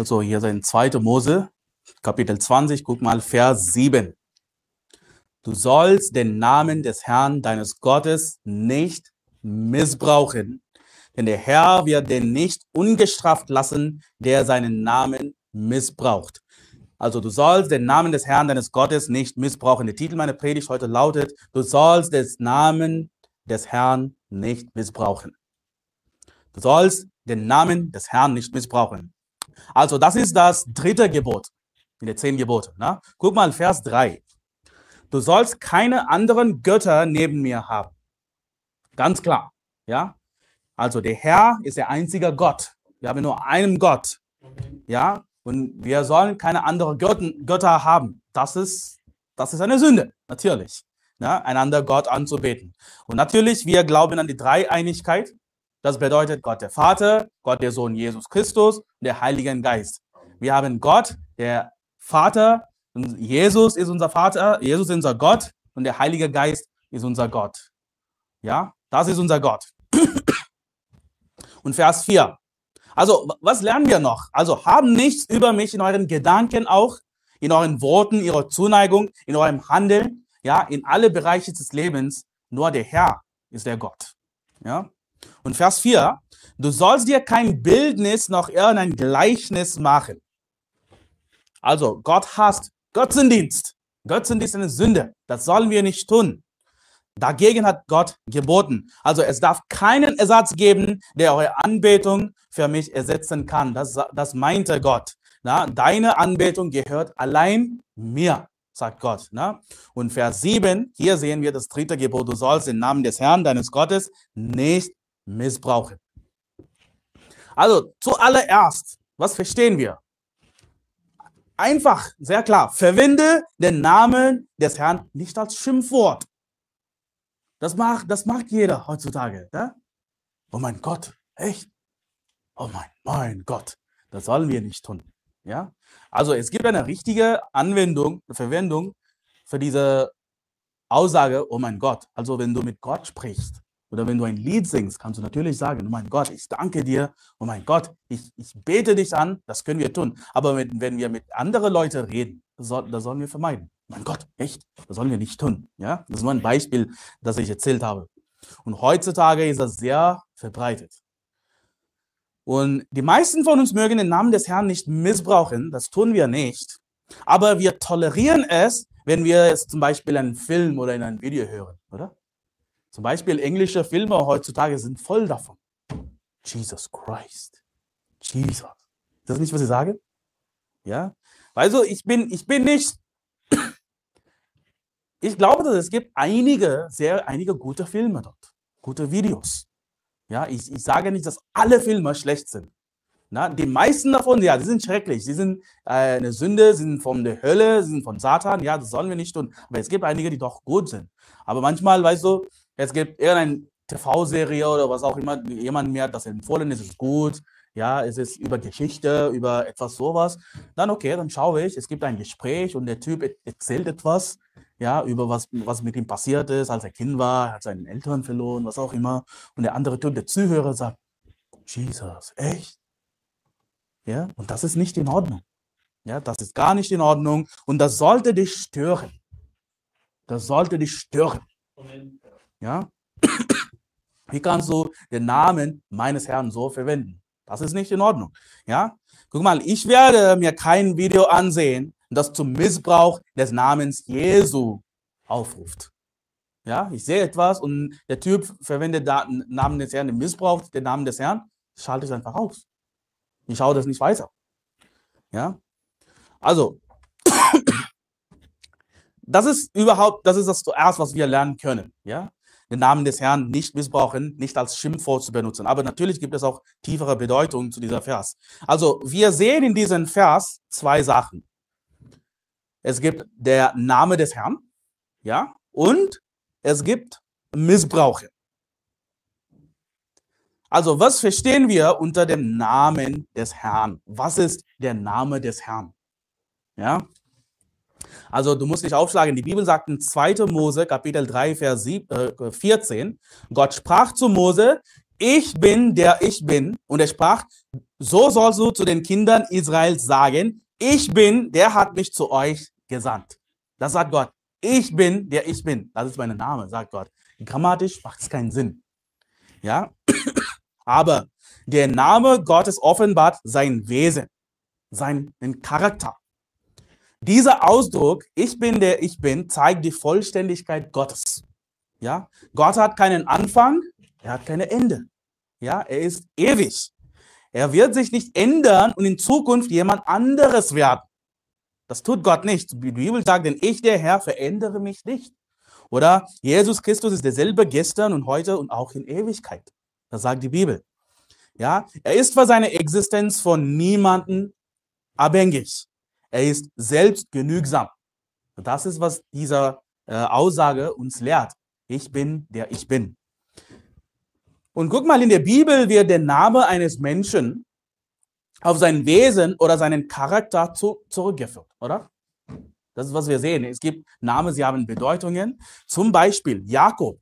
Also hier sind 2. Mose, Kapitel 20, guck mal, Vers 7. Du sollst den Namen des Herrn deines Gottes nicht missbrauchen, denn der Herr wird den nicht ungestraft lassen, der seinen Namen missbraucht. Also du sollst den Namen des Herrn deines Gottes nicht missbrauchen. Der Titel meiner Predigt heute lautet, du sollst den Namen des Herrn nicht missbrauchen. Du sollst den Namen des Herrn nicht missbrauchen. Also das ist das dritte Gebot in den zehn Geboten. Ne? Guck mal, Vers 3. Du sollst keine anderen Götter neben mir haben. Ganz klar. Ja? Also der Herr ist der einzige Gott. Wir haben nur einen Gott. Ja? Und wir sollen keine anderen Götter haben. Das ist, das ist eine Sünde, natürlich. Ja? Einander Gott anzubeten. Und natürlich, wir glauben an die Dreieinigkeit. Das bedeutet Gott der Vater, Gott der Sohn Jesus Christus und der Heilige Geist. Wir haben Gott, der Vater, Jesus ist unser Vater, Jesus ist unser Gott und der Heilige Geist ist unser Gott. Ja, das ist unser Gott. Und Vers 4. Also, was lernen wir noch? Also, haben nichts über mich in euren Gedanken auch, in euren Worten, ihrer Zuneigung, in eurem Handeln, ja, in alle Bereiche des Lebens. Nur der Herr ist der Gott. Ja. Und Vers 4. Du sollst dir kein Bildnis noch irgendein Gleichnis machen. Also, Gott hasst Götzendienst. Götzendienst ist eine Sünde. Das sollen wir nicht tun. Dagegen hat Gott geboten. Also es darf keinen Ersatz geben, der eure Anbetung für mich ersetzen kann. Das, das meinte Gott. Na, deine Anbetung gehört allein mir, sagt Gott. Na? Und Vers 7, hier sehen wir das dritte Gebot. Du sollst den Namen des Herrn, deines Gottes, nicht missbrauchen. Also zuallererst, was verstehen wir? Einfach, sehr klar, verwende den Namen des Herrn nicht als Schimpfwort. Das macht, das macht jeder heutzutage. Ja? Oh mein Gott, echt? Oh mein, mein Gott, das sollen wir nicht tun. Ja? Also es gibt eine richtige Anwendung, Verwendung für diese Aussage, oh mein Gott. Also wenn du mit Gott sprichst oder wenn du ein Lied singst, kannst du natürlich sagen, oh mein Gott, ich danke dir, oh mein Gott, ich, ich bete dich an, das können wir tun. Aber wenn, wenn wir mit anderen Leuten reden, das, das sollen wir vermeiden. Mein Gott, echt? Das sollen wir nicht tun. Ja? Das ist nur ein Beispiel, das ich erzählt habe. Und heutzutage ist das sehr verbreitet. Und die meisten von uns mögen den Namen des Herrn nicht missbrauchen. Das tun wir nicht. Aber wir tolerieren es, wenn wir jetzt zum Beispiel einen Film oder in ein Video hören, oder? Zum Beispiel englische Filme heutzutage sind voll davon. Jesus Christ. Jesus. Ist das nicht, was ich sage? Ja? Also ich bin, ich bin nicht ich glaube, dass es gibt einige, sehr, einige gute Filme dort, gute Videos. Ja, ich, ich sage nicht, dass alle Filme schlecht sind. Na, die meisten davon, ja, die sind schrecklich. Sie sind äh, eine Sünde, sie sind von der Hölle, sie sind von Satan. Ja, das sollen wir nicht tun. Aber es gibt einige, die doch gut sind. Aber manchmal, weißt du, es gibt irgendeine TV-Serie oder was auch immer, jemand mir hat das empfohlen, es ist gut. Ja, es ist über Geschichte, über etwas sowas. Dann okay, dann schaue ich, es gibt ein Gespräch und der Typ erzählt etwas ja, über was, was mit ihm passiert ist, als er Kind war, hat seinen Eltern verloren, was auch immer. Und der andere Typ, der Zuhörer, sagt, Jesus, echt? Ja, und das ist nicht in Ordnung. Ja, das ist gar nicht in Ordnung und das sollte dich stören. Das sollte dich stören. Ja? Wie kannst du den Namen meines Herrn so verwenden? Das ist nicht in Ordnung. Ja? Guck mal, ich werde mir kein Video ansehen, das zum Missbrauch des Namens Jesu aufruft. Ja, ich sehe etwas und der Typ verwendet den Namen des Herrn, den Missbrauch den Namen des Herrn, schalte ich einfach aus. Ich schaue das nicht weiter. Ja, also, das ist überhaupt, das ist das zuerst, was wir lernen können. Ja, den Namen des Herrn nicht missbrauchen, nicht als Schimpfwort zu benutzen. Aber natürlich gibt es auch tiefere Bedeutungen zu dieser Vers. Also, wir sehen in diesem Vers zwei Sachen. Es gibt der Name des Herrn, ja, und es gibt Missbrauche. Also, was verstehen wir unter dem Namen des Herrn? Was ist der Name des Herrn? Ja? Also, du musst dich aufschlagen. Die Bibel sagt in 2. Mose, Kapitel 3, Vers 14, äh, Gott sprach zu Mose, ich bin, der ich bin. Und er sprach, so sollst du zu den Kindern Israels sagen, ich bin, der hat mich zu euch gesandt. Das sagt Gott. Ich bin, der ich bin. Das ist mein Name, sagt Gott. Grammatisch macht es keinen Sinn. Ja? Aber der Name Gottes offenbart sein Wesen, seinen Charakter. Dieser Ausdruck, ich bin der ich bin, zeigt die Vollständigkeit Gottes. Ja? Gott hat keinen Anfang, er hat kein Ende. Ja, er ist ewig. Er wird sich nicht ändern und in Zukunft jemand anderes werden. Das tut Gott nicht. Die Bibel sagt, denn ich, der Herr, verändere mich nicht. Oder Jesus Christus ist derselbe gestern und heute und auch in Ewigkeit. Das sagt die Bibel. Ja, er ist für seine Existenz von niemanden abhängig. Er ist selbst genügsam. Das ist, was diese äh, Aussage uns lehrt. Ich bin, der ich bin. Und guck mal, in der Bibel wird der Name eines Menschen auf sein Wesen oder seinen Charakter zu, zurückgeführt, oder? Das ist, was wir sehen. Es gibt Namen, sie haben Bedeutungen. Zum Beispiel Jakob.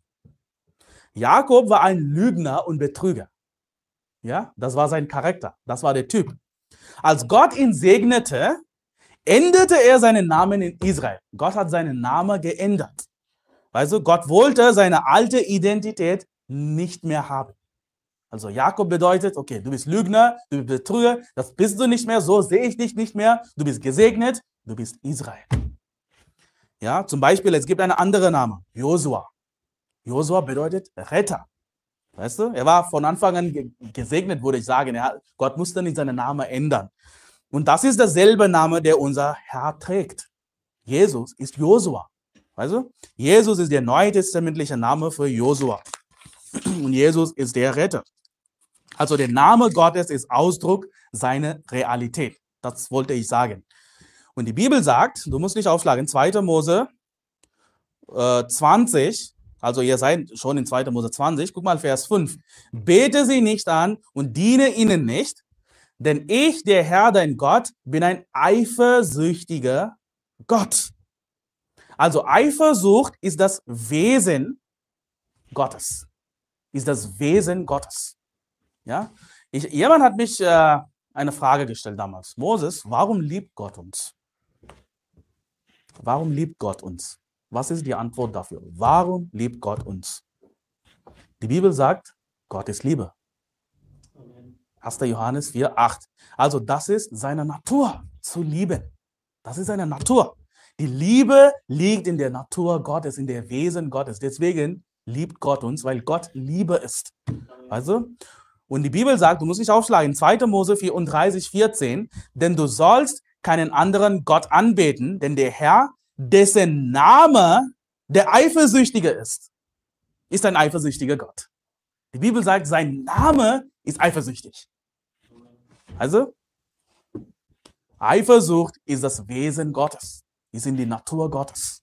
Jakob war ein Lügner und Betrüger. Ja, das war sein Charakter. Das war der Typ. Als Gott ihn segnete, änderte er seinen Namen in Israel. Gott hat seinen Namen geändert. Also Gott wollte seine alte Identität nicht mehr haben. Also Jakob bedeutet, okay, du bist Lügner, du bist Betrüger, das bist du nicht mehr, so sehe ich dich nicht mehr, du bist gesegnet, du bist Israel. Ja, zum Beispiel, es gibt einen anderen Namen, Josua. Josua bedeutet Retter. Weißt du, er war von Anfang an gesegnet, würde ich sagen. Er, Gott musste nicht seinen Namen ändern. Und das ist derselbe Name, der unser Herr trägt. Jesus ist Josua. Weißt du? Jesus ist der neutestamentliche Name für Josua. Und Jesus ist der Retter. Also der Name Gottes ist Ausdruck seiner Realität. Das wollte ich sagen. Und die Bibel sagt, du musst nicht aufschlagen, 2. Mose äh, 20, also ihr seid schon in 2. Mose 20, guck mal Vers 5. Bete sie nicht an und diene ihnen nicht, denn ich, der Herr, dein Gott, bin ein eifersüchtiger Gott. Also Eifersucht ist das Wesen Gottes ist das Wesen Gottes. Ja? Ich, jemand hat mich äh, eine Frage gestellt damals. Moses, warum liebt Gott uns? Warum liebt Gott uns? Was ist die Antwort dafür? Warum liebt Gott uns? Die Bibel sagt, Gott ist Liebe. 1. Johannes 4, 8. Also das ist seine Natur, zu lieben. Das ist seine Natur. Die Liebe liegt in der Natur Gottes, in der Wesen Gottes. Deswegen liebt Gott uns, weil Gott Liebe ist. Also, und die Bibel sagt, du musst nicht aufschlagen, 2. Mose 34, 14, denn du sollst keinen anderen Gott anbeten, denn der Herr, dessen Name der Eifersüchtige ist, ist ein eifersüchtiger Gott. Die Bibel sagt, sein Name ist eifersüchtig. Also, Eifersucht ist das Wesen Gottes, ist in die Natur Gottes.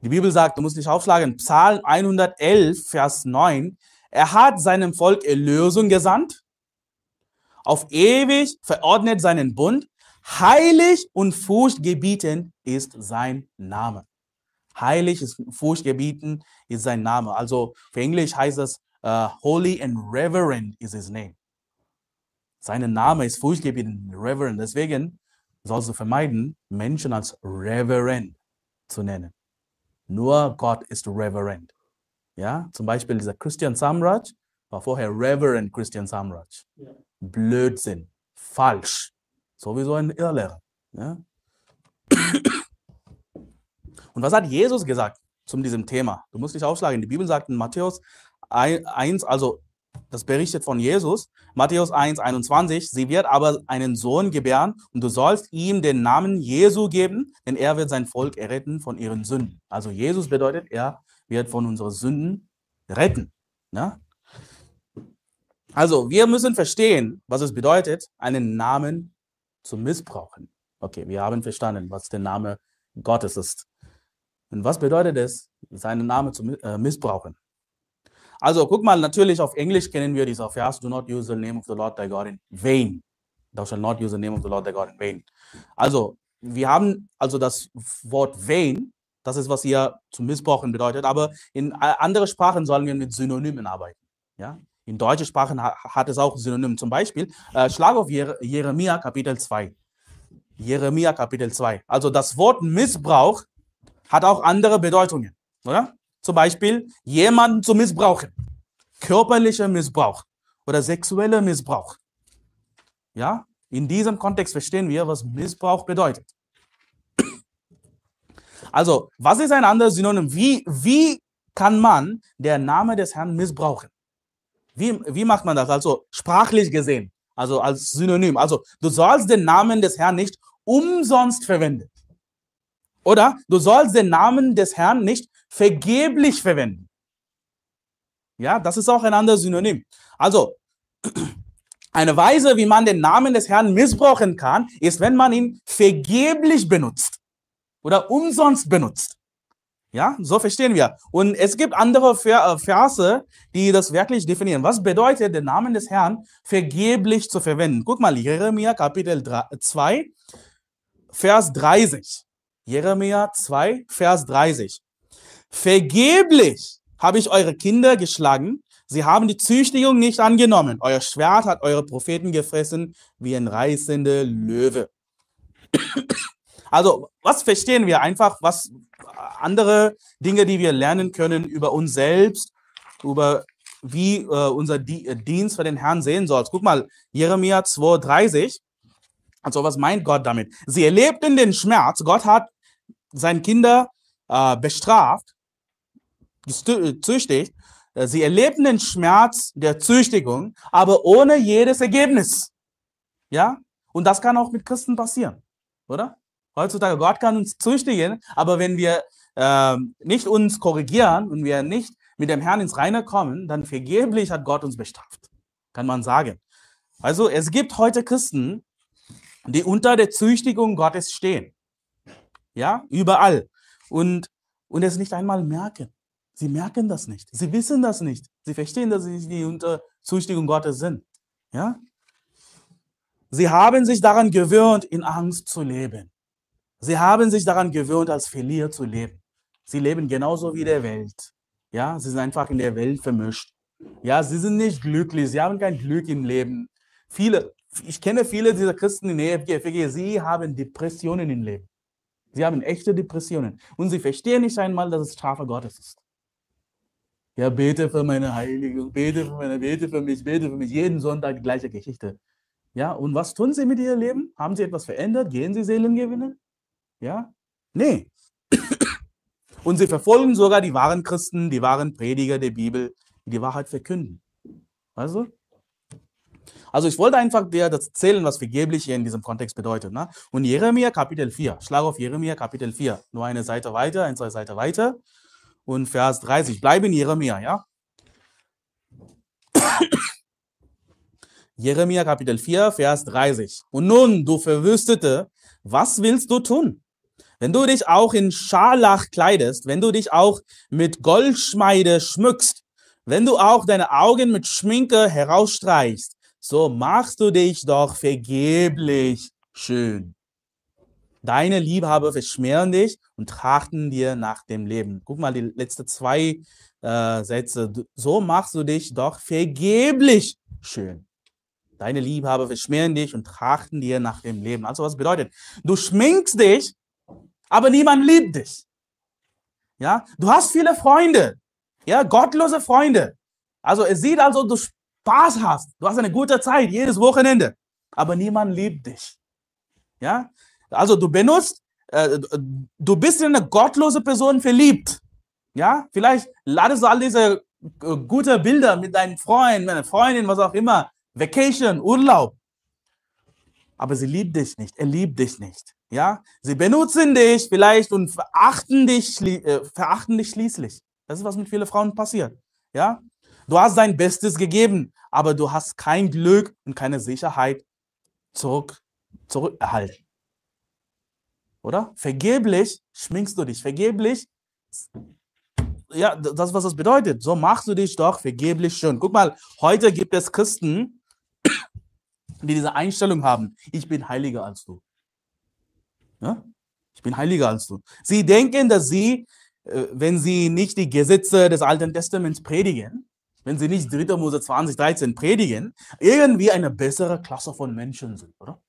Die Bibel sagt, du musst nicht aufschlagen, Psalm 111, Vers 9, er hat seinem Volk Erlösung gesandt, auf ewig verordnet seinen Bund, heilig und furchtgebietend ist sein Name. Heilig ist furchtgebieten ist sein Name. Also für Englisch heißt es uh, holy and reverend is his name. Sein Name ist furchtgebietend, reverend. Deswegen sollst du vermeiden, Menschen als reverend zu nennen. Nur Gott ist Reverend. Ja, zum Beispiel dieser Christian Samraj war vorher Reverend Christian Samraj. Ja. Blödsinn, falsch. Sowieso ein Irrlehrer. Ja? Und was hat Jesus gesagt zu diesem Thema? Du musst dich aufschlagen. Die Bibel sagt in Matthäus 1, also das berichtet von Jesus, Matthäus 1, 21. Sie wird aber einen Sohn gebären und du sollst ihm den Namen Jesu geben, denn er wird sein Volk erretten von ihren Sünden. Also Jesus bedeutet, er wird von unseren Sünden retten. Ja? Also wir müssen verstehen, was es bedeutet, einen Namen zu missbrauchen. Okay, wir haben verstanden, was der Name Gottes ist. Und was bedeutet es, seinen Namen zu äh, missbrauchen? Also guck mal, natürlich auf Englisch kennen wir dieser Vers, do not use the name of the Lord thy God in vain. Thou shalt not use the name of the Lord thy God in vain. Also, wir haben also das Wort vain, das ist, was hier zu missbrauchen bedeutet, aber in andere Sprachen sollen wir mit Synonymen arbeiten. Ja? In deutschen Sprachen hat es auch Synonym. Zum Beispiel, äh, schlag auf Jeremia Kapitel 2. Jeremia Kapitel 2. Also das Wort Missbrauch hat auch andere Bedeutungen, oder? Zum Beispiel jemanden zu missbrauchen. Körperlicher Missbrauch oder sexueller Missbrauch. Ja, in diesem Kontext verstehen wir, was Missbrauch bedeutet. Also, was ist ein anderes Synonym? Wie, wie kann man den Namen des Herrn missbrauchen? Wie, wie macht man das? Also sprachlich gesehen, also als Synonym. Also du sollst den Namen des Herrn nicht umsonst verwenden. Oder du sollst den Namen des Herrn nicht vergeblich verwenden. Ja, das ist auch ein anderes Synonym. Also, eine Weise, wie man den Namen des Herrn missbrauchen kann, ist, wenn man ihn vergeblich benutzt oder umsonst benutzt. Ja, so verstehen wir. Und es gibt andere äh, Verse, die das wirklich definieren. Was bedeutet, den Namen des Herrn vergeblich zu verwenden? Guck mal, Jeremia Kapitel 2, Vers 30. Jeremia 2, Vers 30. Vergeblich habe ich eure Kinder geschlagen. Sie haben die Züchtigung nicht angenommen. Euer Schwert hat eure Propheten gefressen wie ein reißender Löwe. Also, was verstehen wir einfach? Was andere Dinge, die wir lernen können über uns selbst, über wie äh, unser äh, Dienst für den Herrn sehen soll. Guck mal, Jeremia 2,30. Also, was meint Gott damit? Sie erlebten den Schmerz. Gott hat seine Kinder äh, bestraft, gezüchtigt. Äh, sie erlebten den Schmerz der Züchtigung, aber ohne jedes Ergebnis. Ja? Und das kann auch mit Christen passieren, oder? Heutzutage, Gott kann uns züchtigen, aber wenn wir äh, nicht uns korrigieren und wir nicht mit dem Herrn ins Reine kommen, dann vergeblich hat Gott uns bestraft, kann man sagen. Also es gibt heute Christen, die unter der Züchtigung Gottes stehen. Ja, überall. Und, und es nicht einmal merken. Sie merken das nicht. Sie wissen das nicht. Sie verstehen, dass sie die unter Züchtigung Gottes sind. Ja? Sie haben sich daran gewöhnt, in Angst zu leben. Sie haben sich daran gewöhnt, als Verlierer zu leben. Sie leben genauso wie der Welt. Ja, sie sind einfach in der Welt vermischt. Ja, sie sind nicht glücklich. Sie haben kein Glück im Leben. Viele, ich kenne viele dieser Christen in der EFG, sie haben Depressionen im Leben. Sie haben echte Depressionen. Und sie verstehen nicht einmal, dass es Strafe Gottes ist. Ja, bete für meine Heiligung, bete für meine, bete für mich, bete für mich. Jeden Sonntag die gleiche Geschichte. Ja, und was tun sie mit ihrem Leben? Haben sie etwas verändert? Gehen sie Seelen gewinnen? Ja? Nee. Und sie verfolgen sogar die wahren Christen, die wahren Prediger der Bibel, die die Wahrheit verkünden. Also, also ich wollte einfach dir das erzählen, was vergeblich hier in diesem Kontext bedeutet. Ne? Und Jeremia Kapitel 4, schlag auf Jeremia Kapitel 4, nur eine Seite weiter, ein, zwei Seiten weiter und Vers 30. Bleib in Jeremia, ja? Jeremia Kapitel 4, Vers 30. Und nun, du Verwüstete, was willst du tun? Wenn du dich auch in Scharlach kleidest, wenn du dich auch mit Goldschmeide schmückst, wenn du auch deine Augen mit Schminke herausstreichst, so machst du dich doch vergeblich schön. Deine Liebhaber verschmähen dich und trachten dir nach dem Leben. Guck mal die letzten zwei äh, Sätze. So machst du dich doch vergeblich schön. Deine Liebhaber verschmähen dich und trachten dir nach dem Leben. Also was bedeutet? Du schminkst dich, aber niemand liebt dich. Ja, du hast viele Freunde, ja, gottlose Freunde. Also es sieht also, du Spaß hast, du hast eine gute Zeit jedes Wochenende, aber niemand liebt dich. Ja, also du benutzt, äh, du bist in eine gottlose Person verliebt. Ja, vielleicht ladest du all diese äh, gute Bilder mit deinen Freunden, deiner Freundin, was auch immer, Vacation, Urlaub. Aber sie liebt dich nicht, er liebt dich nicht. Ja, sie benutzen dich vielleicht und verachten dich, äh, verachten dich schließlich. Das ist, was mit vielen Frauen passiert. Ja, du hast dein Bestes gegeben, aber du hast kein Glück und keine Sicherheit zurück, zurückerhalten. Oder? Vergeblich schminkst du dich. Vergeblich, ja, das, was das bedeutet. So machst du dich doch vergeblich schön. Guck mal, heute gibt es Christen, die diese Einstellung haben. Ich bin heiliger als du. Ja? Ich bin heiliger als du. Sie denken, dass sie, äh, wenn sie nicht die Gesetze des Alten Testaments predigen, wenn sie nicht 3. Mose 20, 13 predigen, irgendwie eine bessere Klasse von Menschen sind, oder?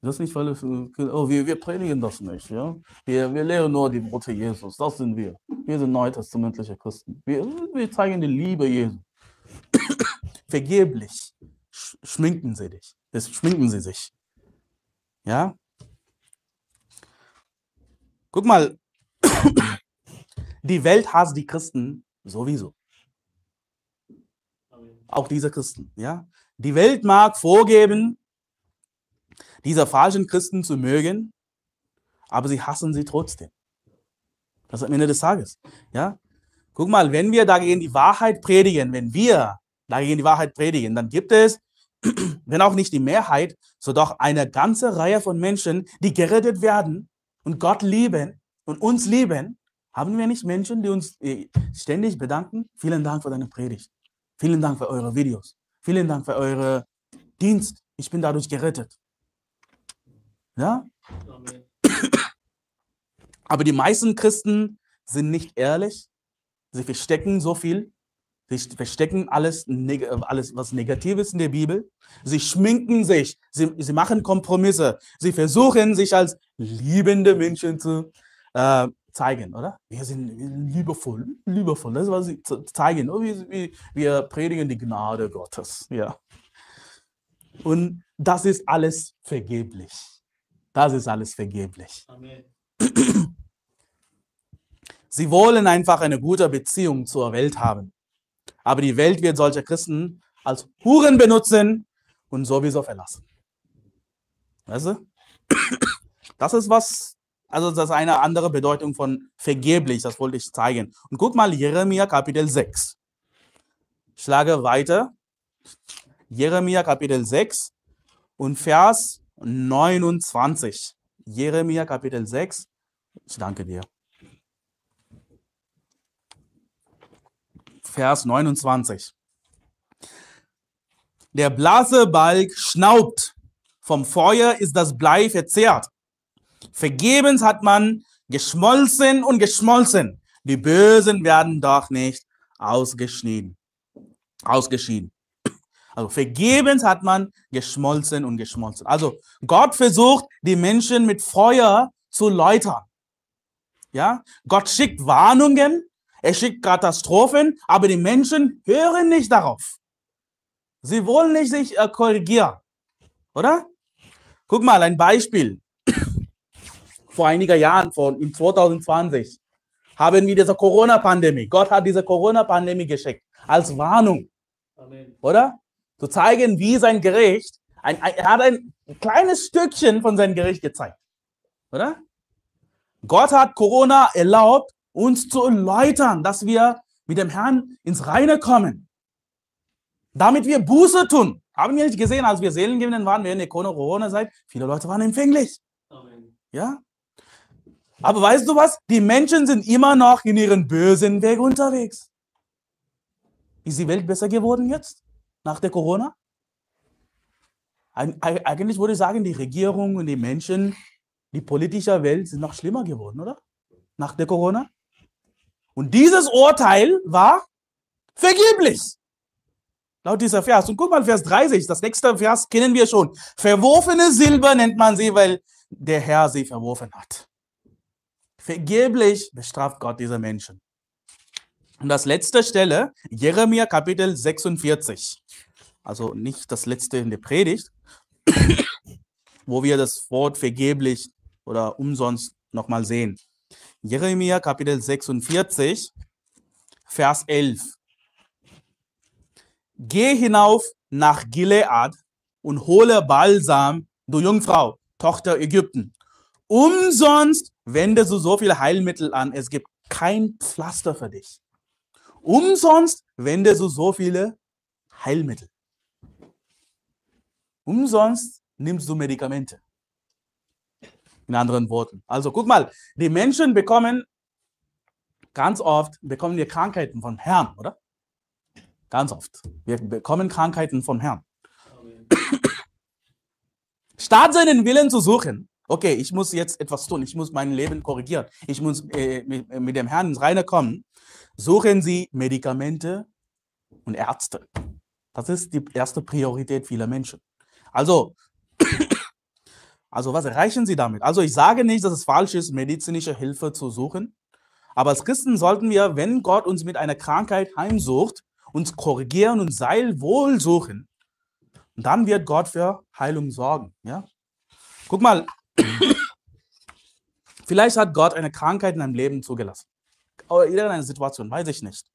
Das nicht, weil es, oh, wir, wir predigen das nicht, ja? Wir, wir lehren nur die Worte Jesus, das sind wir. Wir sind neutestamentliche Christen. Wir, wir zeigen die Liebe Jesu. Vergeblich schminken sie dich. Das schminken sie sich. Ja? Guck mal, die Welt hasst die Christen sowieso. Auch diese Christen, ja. Die Welt mag vorgeben, diese falschen Christen zu mögen, aber sie hassen sie trotzdem. Das ist am Ende des Tages, ja. Guck mal, wenn wir dagegen die Wahrheit predigen, wenn wir dagegen die Wahrheit predigen, dann gibt es, wenn auch nicht die Mehrheit, so doch eine ganze Reihe von Menschen, die gerettet werden und Gott lieben und uns lieben. Haben wir nicht Menschen, die uns äh, ständig bedanken? Vielen Dank für deine Predigt. Vielen Dank für eure Videos. Vielen Dank für eure Dienst. Ich bin dadurch gerettet. Ja? Aber die meisten Christen sind nicht ehrlich. Sie verstecken so viel. Sie verstecken alles, alles, was Negatives in der Bibel. Sie schminken sich. Sie, sie machen Kompromisse. Sie versuchen, sich als liebende Menschen zu äh, zeigen, oder? Wir sind liebevoll, liebevoll. Das ist, was sie zeigen. Oh, wir, wir predigen die Gnade Gottes. Ja. Und das ist alles vergeblich. Das ist alles vergeblich. Amen. Sie wollen einfach eine gute Beziehung zur Welt haben. Aber die Welt wird solche Christen als Huren benutzen und sowieso verlassen. Weißt du? Das ist was, also das ist eine andere Bedeutung von vergeblich, das wollte ich zeigen. Und guck mal, Jeremia Kapitel 6. Ich schlage weiter. Jeremia Kapitel 6 und Vers 29. Jeremia Kapitel 6. Ich danke dir. Vers 29. Der Blasebalg schnaubt, vom Feuer ist das Blei verzehrt. Vergebens hat man geschmolzen und geschmolzen. Die Bösen werden doch nicht ausgeschieden. Ausgeschieden. Also vergebens hat man geschmolzen und geschmolzen. Also Gott versucht, die Menschen mit Feuer zu läutern. Ja, Gott schickt Warnungen, er schickt Katastrophen, aber die Menschen hören nicht darauf. Sie wollen nicht sich äh, korrigieren. Oder? Guck mal, ein Beispiel. Vor einiger Jahren, von in 2020, haben wir diese Corona-Pandemie. Gott hat diese Corona-Pandemie geschickt als Warnung. Amen. Oder? Zu zeigen, wie sein Gericht, ein, ein, er hat ein kleines Stückchen von seinem Gericht gezeigt. Oder? Gott hat Corona erlaubt, uns zu erläutern, dass wir mit dem Herrn ins Reine kommen. Damit wir Buße tun. Haben wir nicht gesehen, als wir Seelengebenden waren während der Corona-Zeit? Viele Leute waren empfänglich. Amen. Ja? Aber weißt du was? Die Menschen sind immer noch in ihren bösen Weg unterwegs. Ist die Welt besser geworden jetzt? Nach der Corona? Eigentlich würde ich sagen, die Regierung und die Menschen, die politische Welt sind noch schlimmer geworden, oder? Nach der Corona? Und dieses Urteil war vergeblich. Laut dieser Vers. Und guck mal, Vers 30, das nächste Vers kennen wir schon. Verworfene Silber nennt man sie, weil der Herr sie verworfen hat. Vergeblich bestraft Gott diese Menschen. Und das letzte Stelle, Jeremia Kapitel 46. Also nicht das letzte in der Predigt, wo wir das Wort vergeblich oder umsonst nochmal sehen. Jeremia Kapitel 46, Vers 11. Geh hinauf nach Gilead und hole Balsam, du Jungfrau, Tochter Ägypten. Umsonst wendest du so viele Heilmittel an, es gibt kein Pflaster für dich. Umsonst wendest du so viele Heilmittel. Umsonst nimmst du Medikamente. In anderen Worten. Also guck mal, die Menschen bekommen ganz oft bekommen wir Krankheiten vom Herrn, oder? Ganz oft. Wir bekommen Krankheiten vom Herrn. Statt seinen Willen zu suchen, okay, ich muss jetzt etwas tun, ich muss mein Leben korrigieren, ich muss äh, mit, mit, dem Herrn ins Reine kommen, suchen sie Medikamente und Ärzte. Das ist die erste Priorität vieler Menschen. Also, also was erreichen sie damit? Also ich sage nicht, dass es falsch ist, medizinische Hilfe zu suchen. Aber als Christen sollten wir, wenn Gott uns mit einer Krankheit heimsucht, uns korrigieren und Seilwohl suchen. Dann wird Gott für Heilung sorgen. Ja? Guck mal, vielleicht hat Gott eine Krankheit in deinem Leben zugelassen. Oder irgendeine Situation, weiß ich nicht.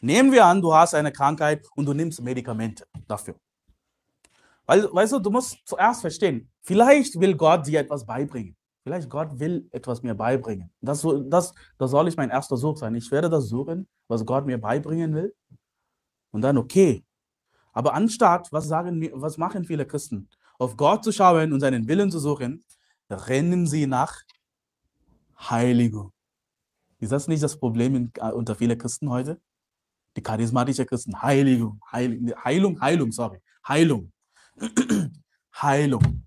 Nehmen wir an, du hast eine Krankheit und du nimmst Medikamente dafür. Weil, weißt du, du musst zuerst verstehen, vielleicht will Gott dir etwas beibringen. Vielleicht Gott will etwas mir beibringen. Das, das, das soll ich mein erster Such sein. Ich werde das suchen, was Gott mir beibringen will. Und dann, okay. Aber anstatt, was, sagen, was machen viele Christen? Auf Gott zu schauen und seinen Willen zu suchen, rennen sie nach Heiligung. Ist das nicht das Problem in, äh, unter vielen Christen heute? Die charismatischen Christen, Heiligung, Heilung, Heilung, Heilung, sorry, Heilung. Heilung.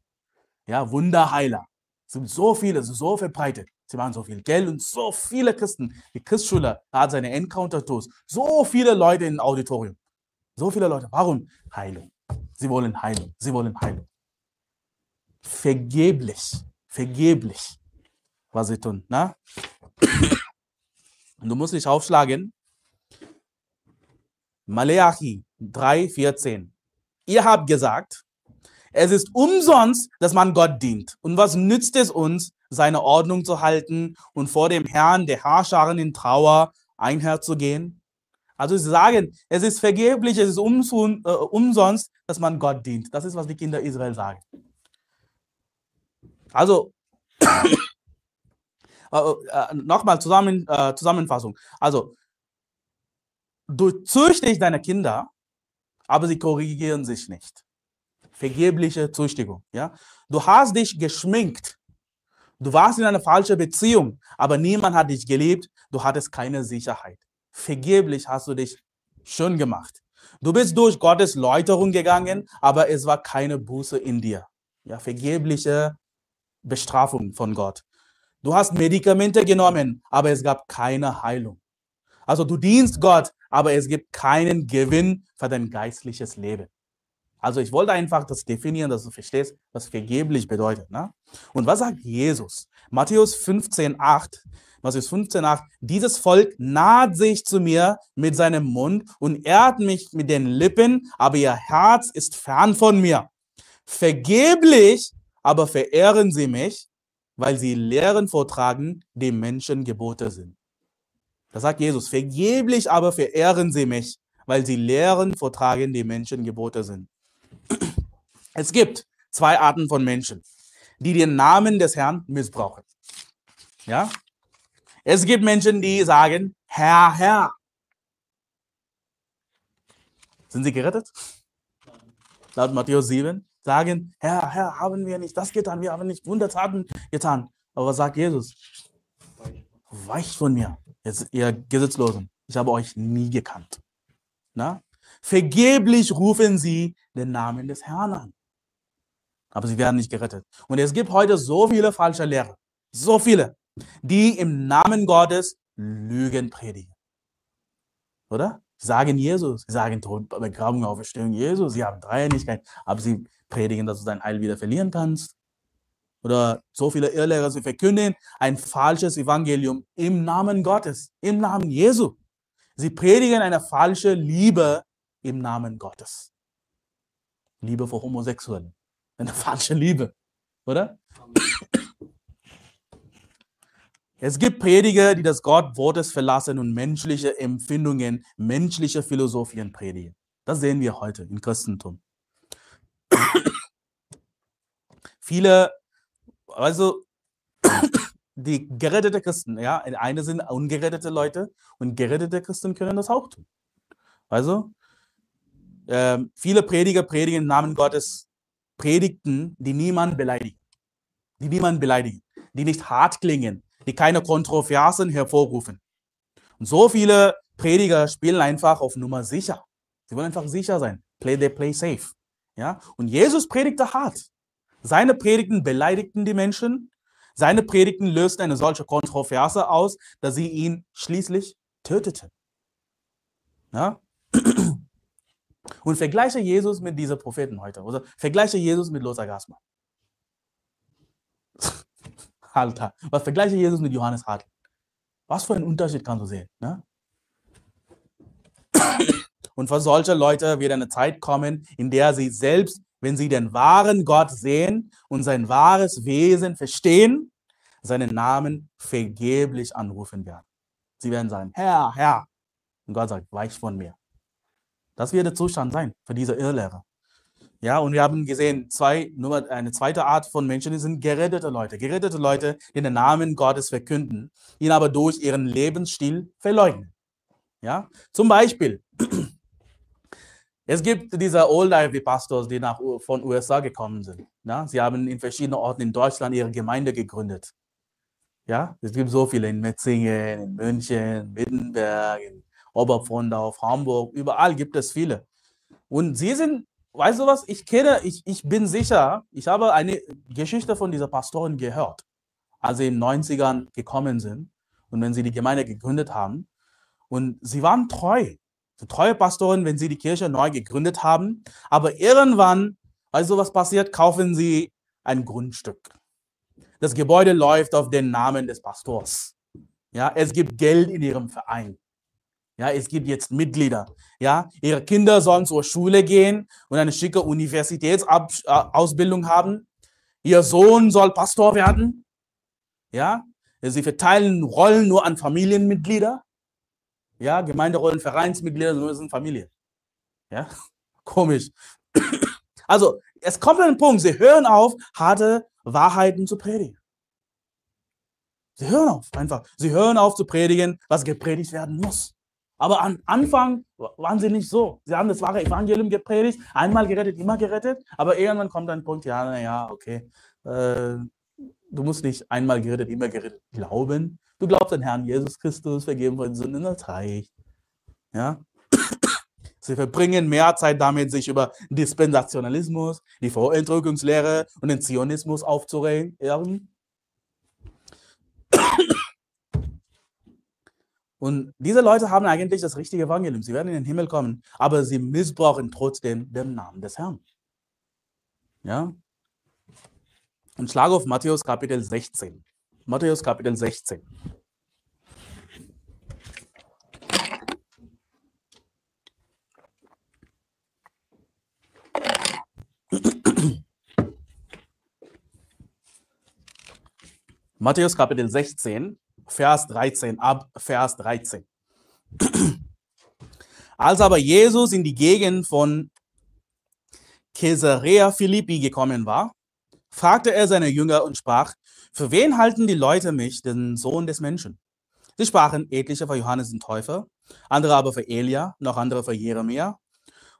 Ja, Wunderheiler. Es sind so viele, so verbreitet. Sie machen so viel Geld und so viele Christen. Die Christschule hat seine Encounter-Tours. So viele Leute im Auditorium. So viele Leute. Warum? Heilung. Sie wollen Heilung. Sie wollen Heilung. Vergeblich. Vergeblich, was sie tun. Na? Du musst dich aufschlagen. Maleachi 3, 14. Ihr habt gesagt, es ist umsonst, dass man Gott dient. Und was nützt es uns, seine Ordnung zu halten und vor dem Herrn der Herrscharen in Trauer einherzugehen? Also sie sagen, es ist vergeblich, es ist äh, umsonst, dass man Gott dient. Das ist, was die Kinder Israel sagen. Also, äh, äh, nochmal zusammen, äh, Zusammenfassung. Also, du züchtigst deine Kinder, aber sie korrigieren sich nicht vergebliche Züchtigung. Ja? Du hast dich geschminkt. Du warst in einer falschen Beziehung, aber niemand hat dich geliebt. Du hattest keine Sicherheit. Vergeblich hast du dich schön gemacht. Du bist durch Gottes Läuterung gegangen, aber es war keine Buße in dir. Ja, vergebliche Bestrafung von Gott. Du hast Medikamente genommen, aber es gab keine Heilung. Also du dienst Gott, aber es gibt keinen Gewinn für dein geistliches Leben. Also ich wollte einfach das definieren, dass du verstehst, was vergeblich bedeutet. Ne? Und was sagt Jesus? Matthäus 15, 8. Matthäus 15, 8. Dieses Volk naht sich zu mir mit seinem Mund und ehrt mich mit den Lippen, aber ihr Herz ist fern von mir. Vergeblich aber verehren sie mich, weil sie Lehren vortragen, die Menschen Gebote sind. Das sagt Jesus. Vergeblich aber verehren sie mich, weil sie Lehren vortragen, die Menschen Gebote sind. Es gibt zwei Arten von Menschen, die den Namen des Herrn missbrauchen. Ja? Es gibt Menschen, die sagen, Herr, Herr. Sind sie gerettet? Laut Matthäus 7 sagen, Herr, Herr, haben wir nicht das getan, wir haben nicht Wundertaten getan. Aber was sagt Jesus? Weicht von mir, jetzt, ihr Gesetzlosen. Ich habe euch nie gekannt. Na? Vergeblich rufen sie den Namen des Herrn an. Aber sie werden nicht gerettet. Und es gibt heute so viele falsche Lehrer, so viele, die im Namen Gottes Lügen predigen. Oder? Sie sagen Jesus, sie sagen Tod, Begrabung, Auferstehung Jesus, sie haben Dreieinigkeit, aber sie predigen, dass du dein Heil wieder verlieren kannst. Oder so viele Irrlehrer, sie verkünden ein falsches Evangelium im Namen Gottes, im Namen Jesu. Sie predigen eine falsche Liebe im Namen Gottes. Liebe vor Homosexuellen. Eine falsche Liebe, oder? Es gibt Prediger, die das Gott Wortes verlassen und menschliche Empfindungen, menschliche Philosophien predigen. Das sehen wir heute im Christentum. Viele, also die gerettete Christen, ja, eine sind ungerettete Leute und gerettete Christen können das auch tun. Also äh, viele Prediger predigen im Namen Gottes Predigten, die niemand beleidigen. Die niemand beleidigen. Die nicht hart klingen. Die keine Kontroversen hervorrufen. Und so viele Prediger spielen einfach auf Nummer sicher. Sie wollen einfach sicher sein. Play they play safe. Ja? Und Jesus predigte hart. Seine Predigten beleidigten die Menschen. Seine Predigten lösten eine solche Kontroverse aus, dass sie ihn schließlich töteten. Ja? Und vergleiche Jesus mit diesen Propheten heute. Oder vergleiche Jesus mit Lothar Gasmann. Alter, was vergleiche Jesus mit Johannes Hartl? Was für einen Unterschied kannst du sehen? Ne? Und für solche Leute wird eine Zeit kommen, in der sie selbst, wenn sie den wahren Gott sehen und sein wahres Wesen verstehen, seinen Namen vergeblich anrufen werden. Sie werden sagen, Herr, Herr. Und Gott sagt, weich von mir. Das wird der Zustand sein für diese Irrlehrer. Ja, und wir haben gesehen, zwei, nur eine zweite Art von Menschen sind gerettete Leute. Gerettete Leute, die den Namen Gottes verkünden, ihn aber durch ihren Lebensstil verleugnen. Ja, zum Beispiel, es gibt diese Old Ivy Pastors, die nach, von USA gekommen sind. Ja, sie haben in verschiedenen Orten in Deutschland ihre Gemeinde gegründet. Ja, es gibt so viele in Metzingen, in München, Wittenberg, in Oberpfondorf, Hamburg, überall gibt es viele. Und sie sind weißt du was, ich kenne, ich, ich bin sicher, ich habe eine Geschichte von dieser Pastorin gehört, als sie in den 90ern gekommen sind und wenn sie die Gemeinde gegründet haben. Und sie waren treu. So treue Pastoren, wenn sie die Kirche neu gegründet haben. Aber irgendwann, weißt du, was passiert? Kaufen sie ein Grundstück. Das Gebäude läuft auf den Namen des Pastors. Ja, es gibt Geld in ihrem Verein. Ja, es gibt jetzt Mitglieder. Ja, ihre Kinder sollen zur Schule gehen und eine schicke Universitätsausbildung haben. Ihr Sohn soll Pastor werden. Ja, sie verteilen Rollen nur an Familienmitglieder. Ja, Gemeinderollen, Vereinsmitglieder, nur sind Familie. Ja, komisch. Also, es kommt den Punkt, sie hören auf, harte Wahrheiten zu predigen. Sie hören auf, einfach. Sie hören auf zu predigen, was gepredigt werden muss. Aber am Anfang waren sie nicht so. Sie haben das wahre Evangelium gepredigt, einmal gerettet, immer gerettet. Aber irgendwann kommt ein Punkt, ja, naja, okay. Äh, du musst nicht einmal gerettet, immer gerettet glauben. Du glaubst an Herrn Jesus Christus, vergeben von Sünden, das reicht. Ja? Sie verbringen mehr Zeit damit, sich über Dispensationalismus, die Vorentrückungslehre und den Zionismus aufzuregen. Und diese Leute haben eigentlich das richtige Evangelium. Sie werden in den Himmel kommen, aber sie missbrauchen trotzdem den Namen des Herrn. Ja? Und schlage auf Matthäus Kapitel 16. Matthäus Kapitel 16. Matthäus Kapitel 16. Vers 13, ab Vers 13. Als aber Jesus in die Gegend von Caesarea Philippi gekommen war, fragte er seine Jünger und sprach, für wen halten die Leute mich, den Sohn des Menschen? Sie sprachen etliche für Johannes den Täufer, andere aber für Elia, noch andere für Jeremia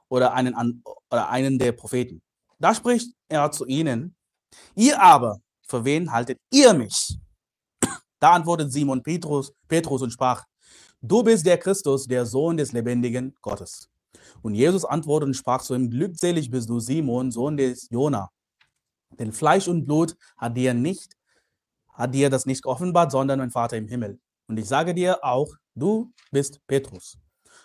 oder einen, oder einen der Propheten. Da spricht er zu ihnen, ihr aber, für wen haltet ihr mich? Da antwortet Simon Petrus, Petrus und sprach, du bist der Christus, der Sohn des lebendigen Gottes. Und Jesus antwortete und sprach zu ihm, glückselig bist du, Simon, Sohn des Jona. Denn Fleisch und Blut hat dir nicht, hat dir das nicht geoffenbart, sondern mein Vater im Himmel. Und ich sage dir auch, du bist Petrus.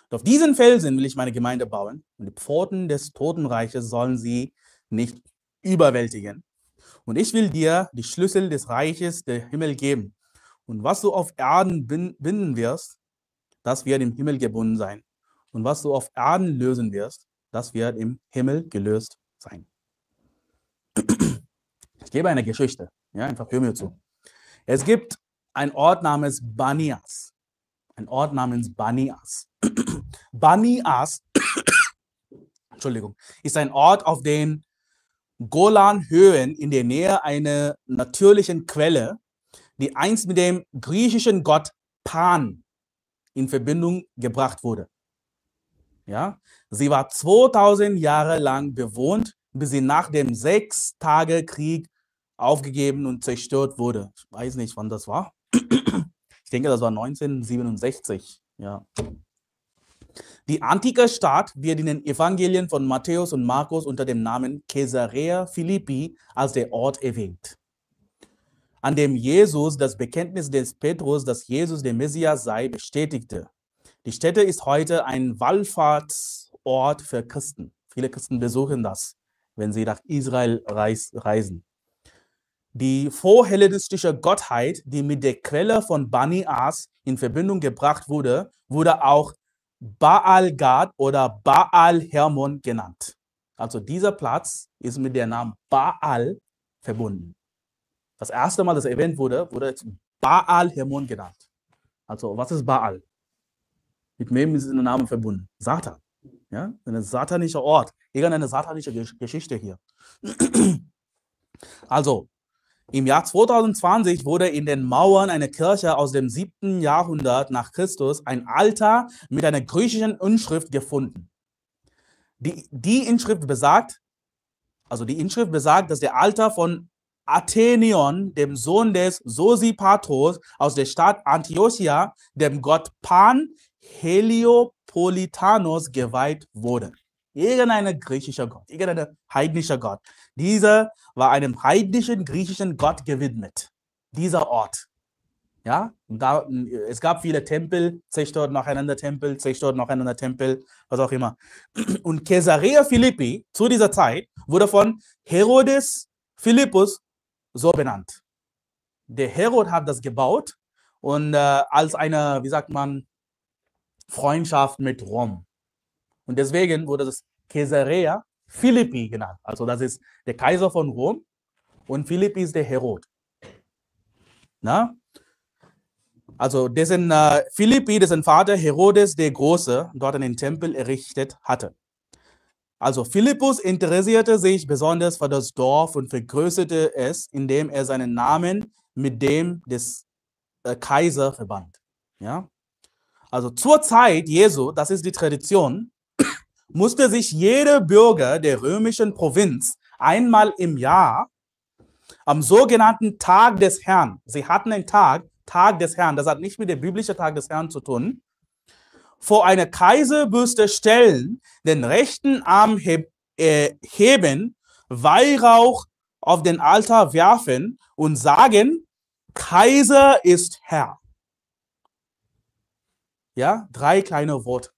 Und auf diesen Felsen will ich meine Gemeinde bauen, und die Pforten des Totenreiches sollen sie nicht überwältigen. Und ich will dir die Schlüssel des Reiches der Himmel geben. Und was du auf Erden binden wirst, das wird im Himmel gebunden sein. Und was du auf Erden lösen wirst, das wird im Himmel gelöst sein. Gebe eine Geschichte. Ja, einfach hör mir zu. Es gibt einen Ort namens Banias. Ein Ort namens Banias. Banias, Entschuldigung, ist ein Ort auf den Golanhöhen in der Nähe einer natürlichen Quelle die einst mit dem griechischen Gott Pan in Verbindung gebracht wurde. Ja, sie war 2000 Jahre lang bewohnt, bis sie nach dem Sechs-Tage-Krieg aufgegeben und zerstört wurde. Ich weiß nicht, wann das war. Ich denke, das war 1967. Ja. Die antike Stadt wird in den Evangelien von Matthäus und Markus unter dem Namen Caesarea Philippi als der Ort erwähnt an dem Jesus das Bekenntnis des Petrus, dass Jesus der Messias sei, bestätigte. Die Stätte ist heute ein Wallfahrtsort für Christen. Viele Christen besuchen das, wenn sie nach Israel reis reisen. Die vorhellenistische Gottheit, die mit der Quelle von Bani As in Verbindung gebracht wurde, wurde auch Baal Gad oder Baal Hermon genannt. Also dieser Platz ist mit dem Namen Baal verbunden. Das erste Mal, dass er erwähnt wurde, wurde Baal Hermon genannt. Also was ist Baal? Mit wem ist der Name verbunden? Satan. Ja, ein satanischer Ort. Irgendeine satanische Geschichte hier. Also, im Jahr 2020 wurde in den Mauern einer Kirche aus dem 7. Jahrhundert nach Christus ein Altar mit einer griechischen Inschrift gefunden. Die, die Inschrift besagt, also die Inschrift besagt, dass der Altar von Athenion, dem Sohn des Sosipatros aus der Stadt Antiochia, dem Gott Pan Heliopolitanos geweiht wurde. Irgendein griechischer Gott, irgendein heidnischer Gott. Dieser war einem heidnischen griechischen Gott gewidmet. Dieser Ort. Ja, da, es gab viele Tempel, zerstört nacheinander Tempel, zerstört nacheinander Tempel, was auch immer. Und Caesarea Philippi zu dieser Zeit wurde von Herodes Philippus so benannt. Der Herod hat das gebaut und äh, als eine, wie sagt man, Freundschaft mit Rom. Und deswegen wurde das Caesarea Philippi genannt. Also das ist der Kaiser von Rom und Philippi ist der Herod. Na? Also dessen äh, Philippi, dessen Vater Herodes der Große, dort einen Tempel errichtet hatte. Also Philippus interessierte sich besonders für das Dorf und vergrößerte es, indem er seinen Namen mit dem des äh, Kaiser verband. Ja? Also zur Zeit Jesu, das ist die Tradition, musste sich jeder Bürger der römischen Provinz einmal im Jahr am sogenannten Tag des Herrn, sie hatten einen Tag, Tag des Herrn, das hat nicht mit dem biblischen Tag des Herrn zu tun, vor eine Kaiserbürste stellen, den rechten Arm heb, äh, heben, Weihrauch auf den Altar werfen und sagen, Kaiser ist Herr. Ja, drei kleine Worte.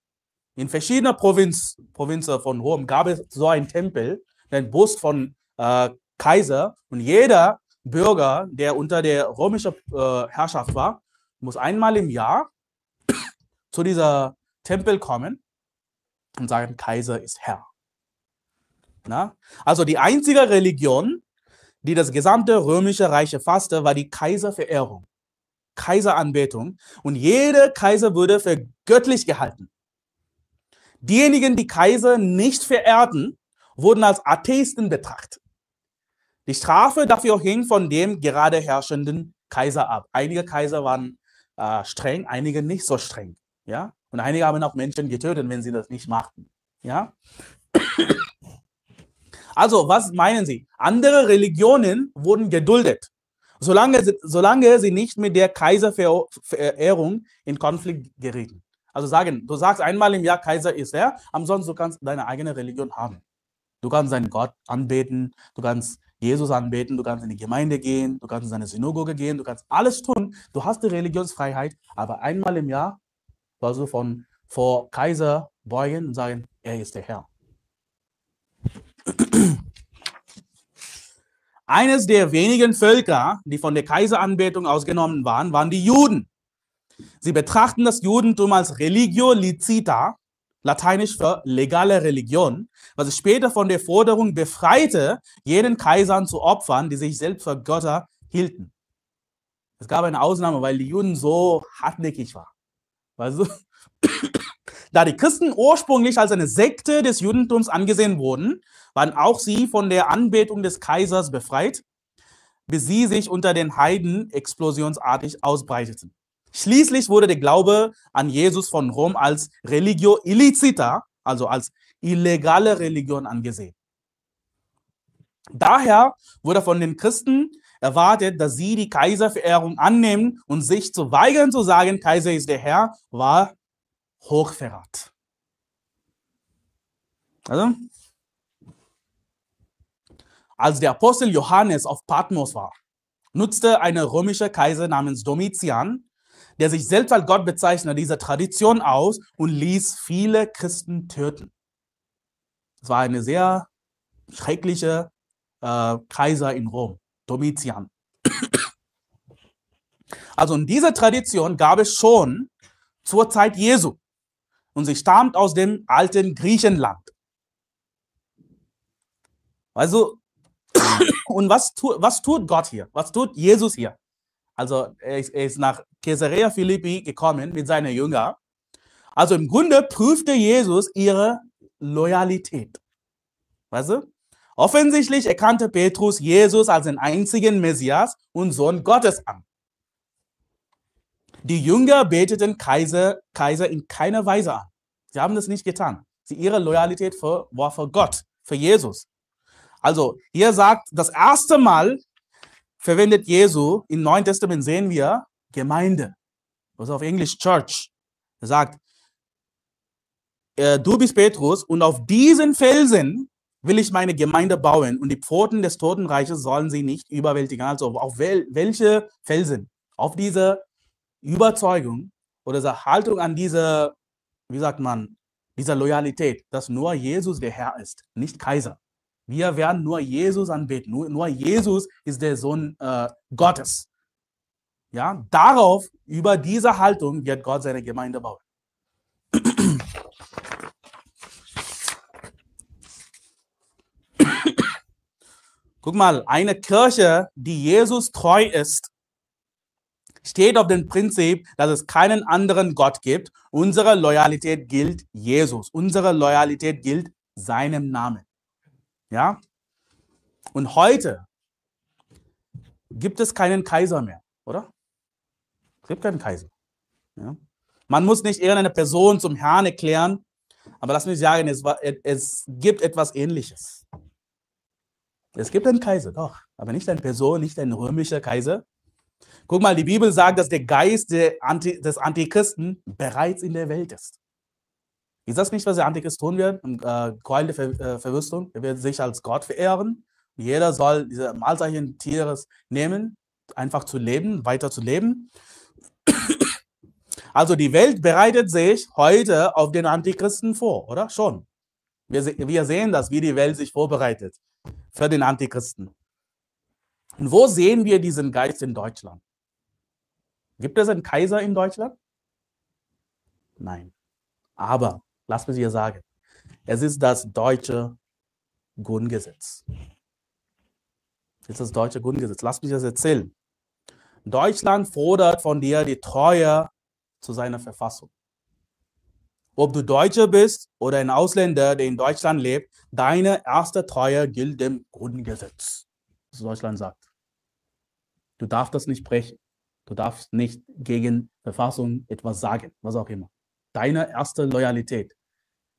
In verschiedenen Provinz, Provinzen von Rom gab es so einen Tempel, den Bust von äh, Kaiser und jeder Bürger, der unter der römischen äh, Herrschaft war, muss einmal im Jahr zu dieser Tempel kommen und sagen, Kaiser ist Herr. Na? Also die einzige Religion, die das gesamte römische Reich erfasste, war die Kaiserverehrung, Kaiseranbetung. Und jeder Kaiser wurde für göttlich gehalten. Diejenigen, die Kaiser nicht verehrten, wurden als Atheisten betrachtet. Die Strafe dafür hing von dem gerade herrschenden Kaiser ab. Einige Kaiser waren äh, streng, einige nicht so streng. Ja? Und einige haben auch Menschen getötet, wenn sie das nicht machten. Ja? Also, was meinen Sie? Andere Religionen wurden geduldet, solange, solange sie nicht mit der Kaiserverehrung in Konflikt gerieten. Also sagen, du sagst einmal im Jahr, Kaiser ist er, ansonsten du kannst deine eigene Religion haben. Du kannst deinen Gott anbeten, du kannst Jesus anbeten, du kannst in die Gemeinde gehen, du kannst in seine Synagoge gehen, du kannst alles tun. Du hast die Religionsfreiheit, aber einmal im Jahr sollst du von, vor Kaiser beugen und sagen, er ist der Herr. Eines der wenigen Völker, die von der Kaiseranbetung ausgenommen waren, waren die Juden. Sie betrachten das Judentum als Religio licita, lateinisch für legale Religion, was es später von der Forderung befreite, jenen Kaisern zu opfern, die sich selbst für Götter hielten. Es gab eine Ausnahme, weil die Juden so hartnäckig waren. Du? Da die Christen ursprünglich als eine Sekte des Judentums angesehen wurden, waren auch sie von der Anbetung des Kaisers befreit, bis sie sich unter den Heiden explosionsartig ausbreiteten. Schließlich wurde der Glaube an Jesus von Rom als Religio illicita, also als illegale Religion angesehen. Daher wurde von den Christen erwartet, dass sie die Kaiserverehrung annehmen und sich zu weigern zu sagen, Kaiser ist der Herr, war Hochverrat. Also, als der Apostel Johannes auf Patmos war, nutzte ein römischer Kaiser namens Domitian der sich selbst als Gott bezeichnet, diese Tradition aus und ließ viele Christen töten. Es war eine sehr schreckliche äh, Kaiser in Rom, Domitian. Also in dieser Tradition gab es schon zur Zeit Jesu. Und sie stammt aus dem alten Griechenland. Also, und was, tu, was tut Gott hier? Was tut Jesus hier? Also, er ist, er ist nach Caesarea Philippi gekommen mit seinen Jüngern. Also im Grunde prüfte Jesus ihre Loyalität. Weißt du? Offensichtlich erkannte Petrus Jesus als den einzigen Messias und Sohn Gottes an. Die Jünger beteten Kaiser, Kaiser in keiner Weise an. Sie haben das nicht getan. Sie, ihre Loyalität für, war für Gott, für Jesus. Also, hier sagt, das erste Mal verwendet Jesu im Neuen Testament sehen wir Gemeinde. Also auf Englisch Church. Sagt, äh, du bist Petrus und auf diesen Felsen will ich meine Gemeinde bauen und die Pforten des Totenreiches sollen sie nicht überwältigen. Also auf wel welche Felsen? Auf diese Überzeugung oder diese Haltung an diese, wie sagt man, dieser Loyalität, dass nur Jesus der Herr ist, nicht Kaiser. Wir werden nur Jesus anbeten. Nur, nur Jesus ist der Sohn äh, Gottes. Ja, darauf, über diese Haltung wird Gott seine Gemeinde bauen. Guck mal, eine Kirche, die Jesus treu ist, steht auf dem Prinzip, dass es keinen anderen Gott gibt. Unsere Loyalität gilt Jesus. Unsere Loyalität gilt seinem Namen. Ja? Und heute gibt es keinen Kaiser mehr, oder? Es gibt keinen Kaiser. Ja? Man muss nicht irgendeine Person zum Herrn erklären, aber lass mich sagen, es, war, es gibt etwas Ähnliches. Es gibt einen Kaiser, doch, aber nicht eine Person, nicht ein römischer Kaiser. Guck mal, die Bibel sagt, dass der Geist der Anti, des Antichristen bereits in der Welt ist. Ist das nicht, was der Antichrist tun wird? Äh, Keul der Ver äh, Verwüstung. Er wird sich als Gott verehren. Jeder soll diese Mahlzeichen Tieres nehmen, einfach zu leben, weiter zu leben. Also die Welt bereitet sich heute auf den Antichristen vor, oder? Schon. Wir, wir sehen das, wie die Welt sich vorbereitet für den Antichristen. Und wo sehen wir diesen Geist in Deutschland? Gibt es einen Kaiser in Deutschland? Nein. Aber, lass mich hier sagen, es ist das deutsche Grundgesetz. Es ist das deutsche Grundgesetz. Lass mich das erzählen. Deutschland fordert von dir die Treue zu seiner Verfassung. Ob du Deutscher bist oder ein Ausländer, der in Deutschland lebt, deine erste Treue gilt dem Grundgesetz, was Deutschland sagt. Du darfst das nicht brechen. Du darfst nicht gegen Verfassung etwas sagen, was auch immer. Deine erste Loyalität,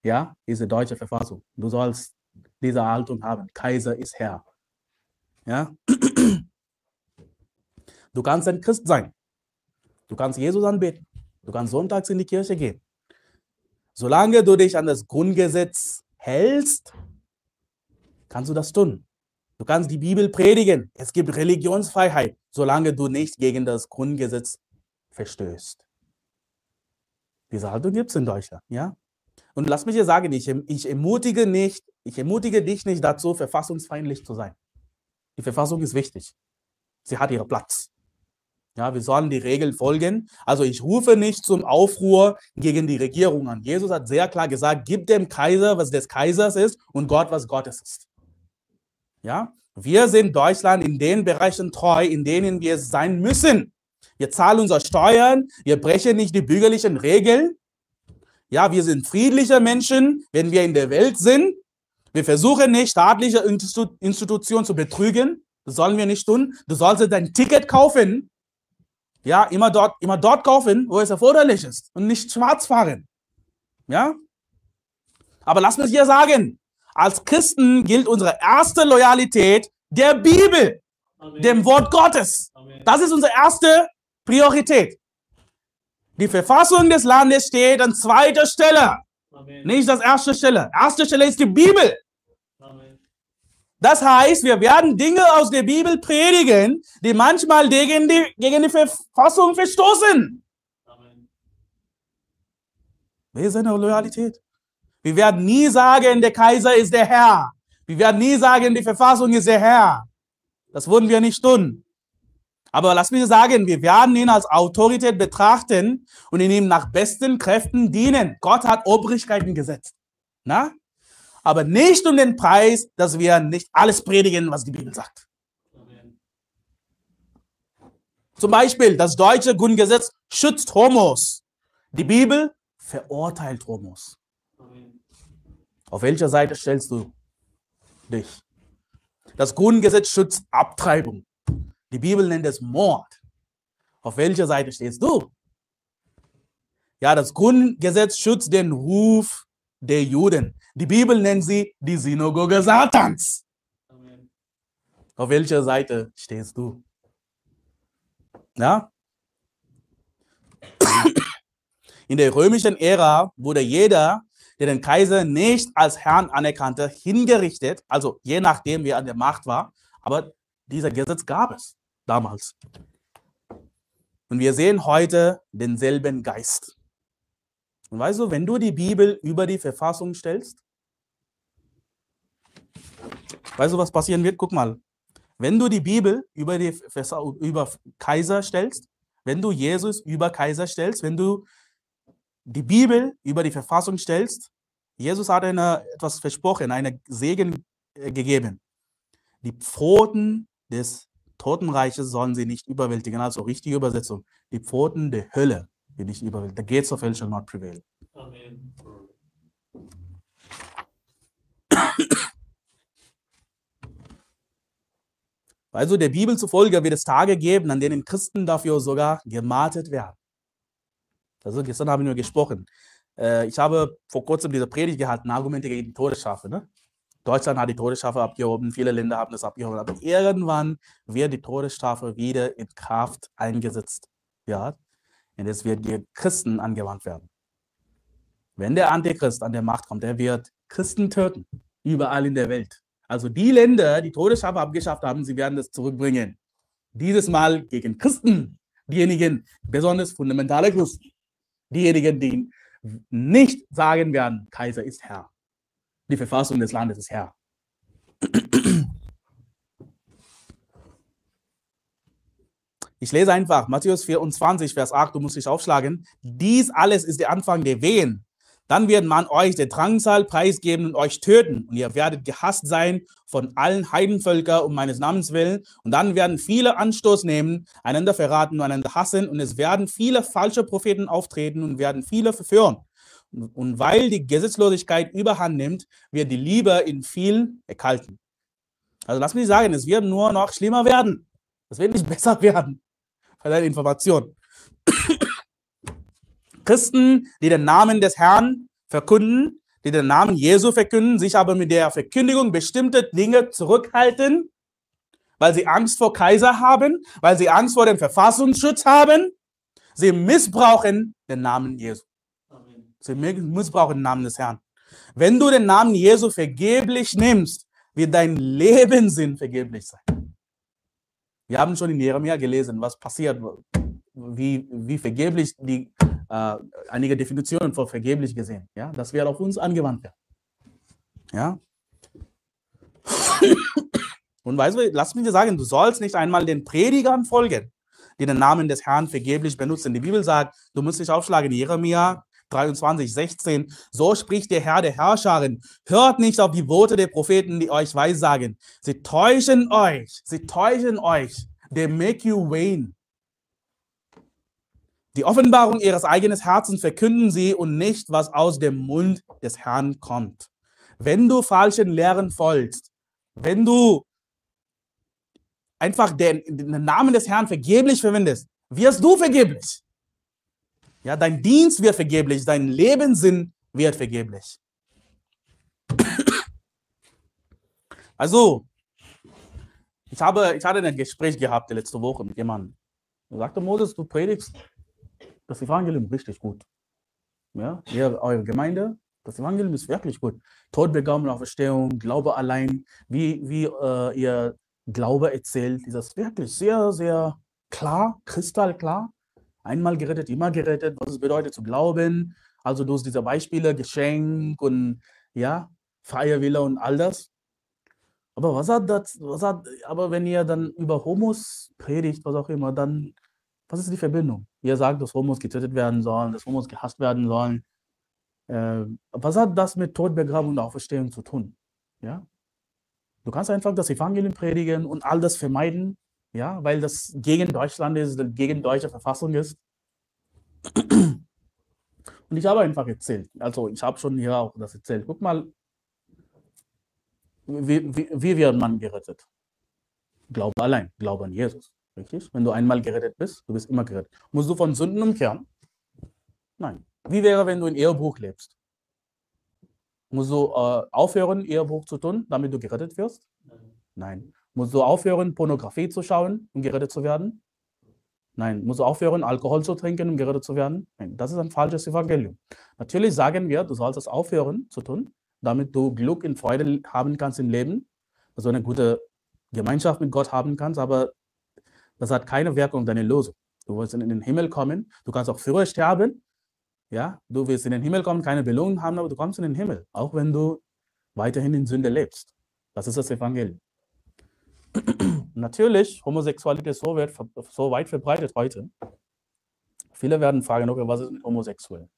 ja, ist die deutsche Verfassung. Du sollst diese Haltung haben. Kaiser ist Herr. Ja. Du kannst ein Christ sein. Du kannst Jesus anbeten. Du kannst sonntags in die Kirche gehen. Solange du dich an das Grundgesetz hältst, kannst du das tun. Du kannst die Bibel predigen. Es gibt Religionsfreiheit, solange du nicht gegen das Grundgesetz verstößt. Diese Haltung gibt es in Deutschland, ja? Und lass mich dir sagen, ich, ich, ermutige nicht, ich ermutige dich nicht dazu, verfassungsfeindlich zu sein. Die Verfassung ist wichtig. Sie hat ihren Platz. Ja, wir sollen die Regeln folgen. Also ich rufe nicht zum Aufruhr gegen die Regierung an. Jesus hat sehr klar gesagt, gib dem Kaiser, was des Kaisers ist und Gott, was Gottes ist. Ja, wir sind Deutschland in den Bereichen treu, in denen wir sein müssen. Wir zahlen unsere Steuern, wir brechen nicht die bürgerlichen Regeln. Ja, wir sind friedliche Menschen, wenn wir in der Welt sind. Wir versuchen nicht, staatliche Institutionen zu betrügen. Das sollen wir nicht tun. Du solltest dein Ticket kaufen ja, immer dort, immer dort kaufen, wo es erforderlich ist und nicht schwarz fahren. Ja? Aber lass mich hier sagen, als Christen gilt unsere erste Loyalität der Bibel, Amen. dem Wort Gottes. Amen. Das ist unsere erste Priorität. Die Verfassung des Landes steht an zweiter Stelle, Amen. nicht das erste Stelle. Erste Stelle ist die Bibel. Das heißt, wir werden Dinge aus der Bibel predigen, die manchmal gegen die, gegen die Verfassung verstoßen. Amen. Ist seine Loyalität? Wir werden nie sagen, der Kaiser ist der Herr. Wir werden nie sagen, die Verfassung ist der Herr. Das würden wir nicht tun. Aber lass mich sagen, wir werden ihn als Autorität betrachten und ihn ihm nach besten Kräften dienen. Gott hat Obrigkeiten gesetzt. Na? Aber nicht um den Preis, dass wir nicht alles predigen, was die Bibel sagt. Zum Beispiel, das deutsche Grundgesetz schützt Homos. Die Bibel verurteilt Homos. Auf welcher Seite stellst du dich? Das Grundgesetz schützt Abtreibung. Die Bibel nennt es Mord. Auf welcher Seite stehst du? Ja, das Grundgesetz schützt den Ruf der Juden. Die Bibel nennt sie die Synagoge Satans. Amen. Auf welcher Seite stehst du? Ja? In der römischen Ära wurde jeder, der den Kaiser nicht als Herrn anerkannte, hingerichtet, also je nachdem, wer an der Macht war. Aber dieser Gesetz gab es damals. Und wir sehen heute denselben Geist. Und weißt du, wenn du die Bibel über die Verfassung stellst, weißt du, was passieren wird? Guck mal. Wenn du die Bibel über, die, über Kaiser stellst, wenn du Jesus über Kaiser stellst, wenn du die Bibel über die Verfassung stellst, Jesus hat eine, etwas versprochen, einen Segen äh, gegeben. Die Pfoten des Totenreiches sollen sie nicht überwältigen. Also richtige Übersetzung. Die Pfoten der Hölle will nicht überwältigen. The gates of hell shall not prevail. Amen. Also der Bibel zufolge wird es Tage geben, an denen Christen dafür sogar gemartet werden. Also gestern haben wir gesprochen. Äh, ich habe vor kurzem diese Predigt gehalten, Argumente gegen die Todesstrafe. Ne? Deutschland hat die Todesstrafe abgehoben, viele Länder haben das abgehoben, aber irgendwann wird die Todesstrafe wieder in Kraft eingesetzt. Ja? Und es wird die Christen angewandt werden. Wenn der Antichrist an der Macht kommt, der wird Christen töten, überall in der Welt. Also die Länder, die Todesstrafe abgeschafft haben, sie werden das zurückbringen. Dieses Mal gegen Christen, diejenigen, besonders fundamentale Christen, diejenigen, die nicht sagen werden, Kaiser ist Herr. Die Verfassung des Landes ist Herr. Ich lese einfach Matthäus 24, Vers 8, du musst dich aufschlagen. Dies alles ist der Anfang der Wehen. Dann wird man euch der Drangsal preisgeben und euch töten. Und ihr werdet gehasst sein von allen Heidenvölkern um meines Namens willen. Und dann werden viele Anstoß nehmen, einander verraten und einander hassen. Und es werden viele falsche Propheten auftreten und werden viele verführen. Und weil die Gesetzlosigkeit überhand nimmt, wird die Liebe in vielen erkalten. Also lass mich sagen, es wird nur noch schlimmer werden. Es wird nicht besser werden. Bei deiner Information. Christen, die den Namen des Herrn verkünden, die den Namen Jesu verkünden, sich aber mit der Verkündigung bestimmte Dinge zurückhalten, weil sie Angst vor Kaiser haben, weil sie Angst vor dem Verfassungsschutz haben. Sie missbrauchen den Namen Jesu. Sie missbrauchen den Namen des Herrn. Wenn du den Namen Jesu vergeblich nimmst, wird dein Lebenssinn vergeblich sein. Wir haben schon in Jeremia gelesen, was passiert, wie, wie vergeblich die äh, einige Definitionen von vergeblich gesehen. Ja, das wird auf uns angewandt werden. Ja. Und weißt du, lass mich dir sagen, du sollst nicht einmal den Predigern folgen, die den Namen des Herrn vergeblich benutzen. Die Bibel sagt, du musst dich aufschlagen, Jeremia 23, 16. So spricht der Herr der Herrscherin. Hört nicht auf die Worte der Propheten, die euch weissagen. Sie täuschen euch, sie täuschen euch. They make you vain. Die Offenbarung ihres eigenen Herzens verkünden sie und nicht, was aus dem Mund des Herrn kommt. Wenn du falschen Lehren folgst, wenn du einfach den, den Namen des Herrn vergeblich verwendest, wirst du vergeblich. Ja, dein Dienst wird vergeblich, dein Lebenssinn wird vergeblich. Also, ich habe, ich hatte ein Gespräch gehabt letzte Woche mit jemandem. Er sagte, Moses, du predigst das Evangelium richtig gut. Ja, ihr, eure Gemeinde, das Evangelium ist wirklich gut. Todbegabung, Auferstehung, Glaube allein, wie, wie äh, ihr Glaube erzählt, ist das wirklich sehr, sehr klar, kristallklar. Einmal gerettet, immer gerettet, was es bedeutet zu glauben, Also durch diese Beispiele, Geschenk und ja, freie Wille und all das. Aber was hat das, was hat, aber wenn ihr dann über Homos predigt, was auch immer, dann, was ist die Verbindung? Ihr sagt, dass Homos getötet werden sollen, dass Homos gehasst werden sollen. Äh, was hat das mit Tod, Begrabung und Auferstehung zu tun? Ja? Du kannst einfach das Evangelium predigen und all das vermeiden, ja, weil das gegen Deutschland ist, gegen deutsche Verfassung ist. Und ich habe einfach erzählt, also ich habe schon hier auch das erzählt. Guck mal, wie, wie, wie wird man gerettet? Glaube allein, glaube an Jesus. Richtig? Wenn du einmal gerettet bist, du bist immer gerettet. Musst du von Sünden umkehren? Nein. Wie wäre, wenn du in Ehebuch lebst? Musst du äh, aufhören, Ehebuch zu tun, damit du gerettet wirst? Nein. Musst du aufhören, Pornografie zu schauen, um gerettet zu werden? Nein. Musst du aufhören, Alkohol zu trinken, um gerettet zu werden? Nein. Das ist ein falsches Evangelium. Natürlich sagen wir, du sollst es aufhören zu tun, damit du Glück und Freude haben kannst im Leben, du eine gute Gemeinschaft mit Gott haben kannst, aber das hat keine Wirkung, deine Lösung. Du wirst in den Himmel kommen, du kannst auch früher sterben, ja, du wirst in den Himmel kommen, keine Belohnung haben, aber du kommst in den Himmel, auch wenn du weiterhin in Sünde lebst. Das ist das Evangelium. Natürlich, Homosexualität ist so weit, so weit verbreitet heute. Viele werden fragen, okay, was ist mit Homosexuell?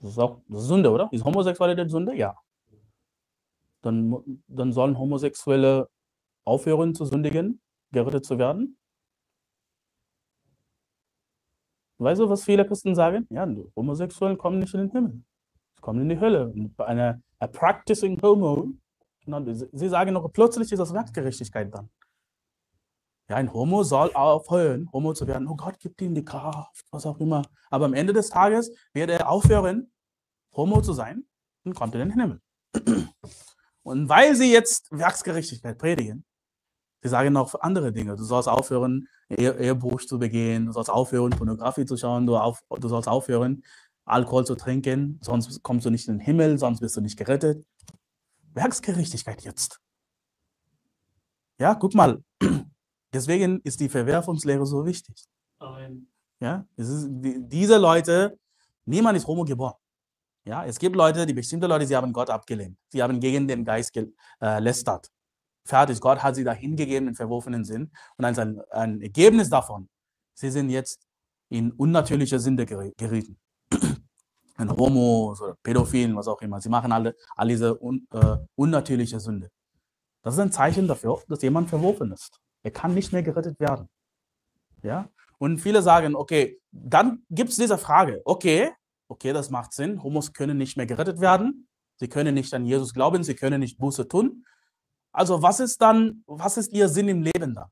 Das ist auch das ist Sünde, oder? Ist Homosexualität Sünde? Ja. Dann, dann sollen Homosexuelle aufhören zu sündigen, gerettet zu werden. Weißt du, was viele Christen sagen? Ja, Homosexuellen kommen nicht in den Himmel. Sie kommen in die Hölle. Bei einer a practicing homo, sie sagen noch, plötzlich ist das Werkgerechtigkeit dann. Ja, ein Homo soll aufhören, Homo zu werden. Oh Gott, gibt ihm die Kraft, was auch immer. Aber am Ende des Tages wird er aufhören, Homo zu sein und kommt in den Himmel. Und weil sie jetzt Werksgerechtigkeit predigen, sie sagen noch andere Dinge. Du sollst aufhören, Ehebruch zu begehen, du sollst aufhören, Pornografie zu schauen, du, auf, du sollst aufhören, Alkohol zu trinken, sonst kommst du nicht in den Himmel, sonst bist du nicht gerettet. Werksgerechtigkeit jetzt. Ja, guck mal. Deswegen ist die Verwerfungslehre so wichtig. Amen. Ja, es ist, die, diese Leute, niemand ist homo geboren. Ja, es gibt Leute, die bestimmte Leute, sie haben Gott abgelehnt. Sie haben gegen den Geist gelästert. Fertig. Gott hat sie dahin gegeben in verworfenen Sinn. Und ein, ein Ergebnis davon, sie sind jetzt in unnatürliche Sünde gerieten. Ein Homo, so Pädophilen, was auch immer. Sie machen alle, all diese un, äh, unnatürliche Sünde. Das ist ein Zeichen dafür, dass jemand verworfen ist. Er kann nicht mehr gerettet werden. Ja? Und viele sagen, okay, dann gibt es diese Frage, okay, Okay, das macht Sinn. Homos können nicht mehr gerettet werden. Sie können nicht an Jesus glauben. Sie können nicht Buße tun. Also was ist dann, was ist ihr Sinn im Leben da?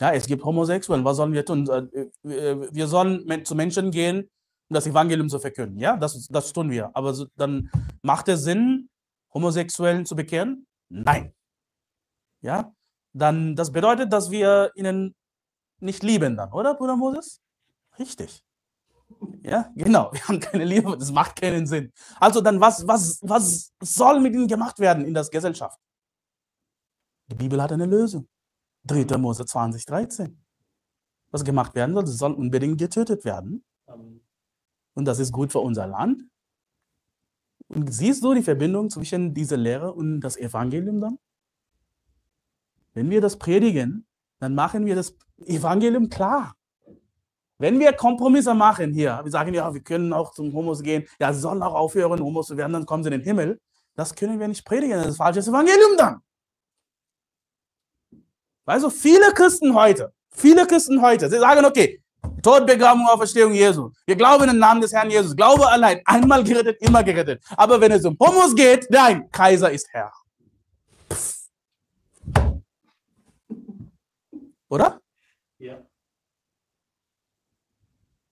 Ja, es gibt Homosexuellen. Was sollen wir tun? Äh, wir sollen zu Menschen gehen, um das Evangelium zu verkünden. Ja, das, das tun wir. Aber dann macht es Sinn, Homosexuellen zu bekehren? Nein. Ja, dann das bedeutet, dass wir ihnen nicht lieben dann, oder, Bruder Moses? Richtig. Ja, genau. Wir haben keine Liebe, das macht keinen Sinn. Also dann, was, was, was soll mit ihnen gemacht werden in der Gesellschaft? Die Bibel hat eine Lösung. 3. Mose 20, 13. Was gemacht werden soll, sie sollen unbedingt getötet werden. Und das ist gut für unser Land. Und siehst du die Verbindung zwischen dieser Lehre und das Evangelium dann? Wenn wir das predigen, dann machen wir das Evangelium klar. Wenn wir Kompromisse machen hier, wir sagen ja, wir können auch zum Homos gehen, ja, sie sollen auch aufhören, Homos zu werden, dann kommen sie in den Himmel. Das können wir nicht predigen, das ist falsches Evangelium dann. Also viele Christen heute, viele Christen heute, sie sagen, okay, Tod, Begrabung, Auferstehung Jesu. Wir glauben im Namen des Herrn Jesus. Glaube allein. Einmal gerettet, immer gerettet. Aber wenn es um Homos geht, nein, Kaiser ist Herr. Pff. Oder? Ja.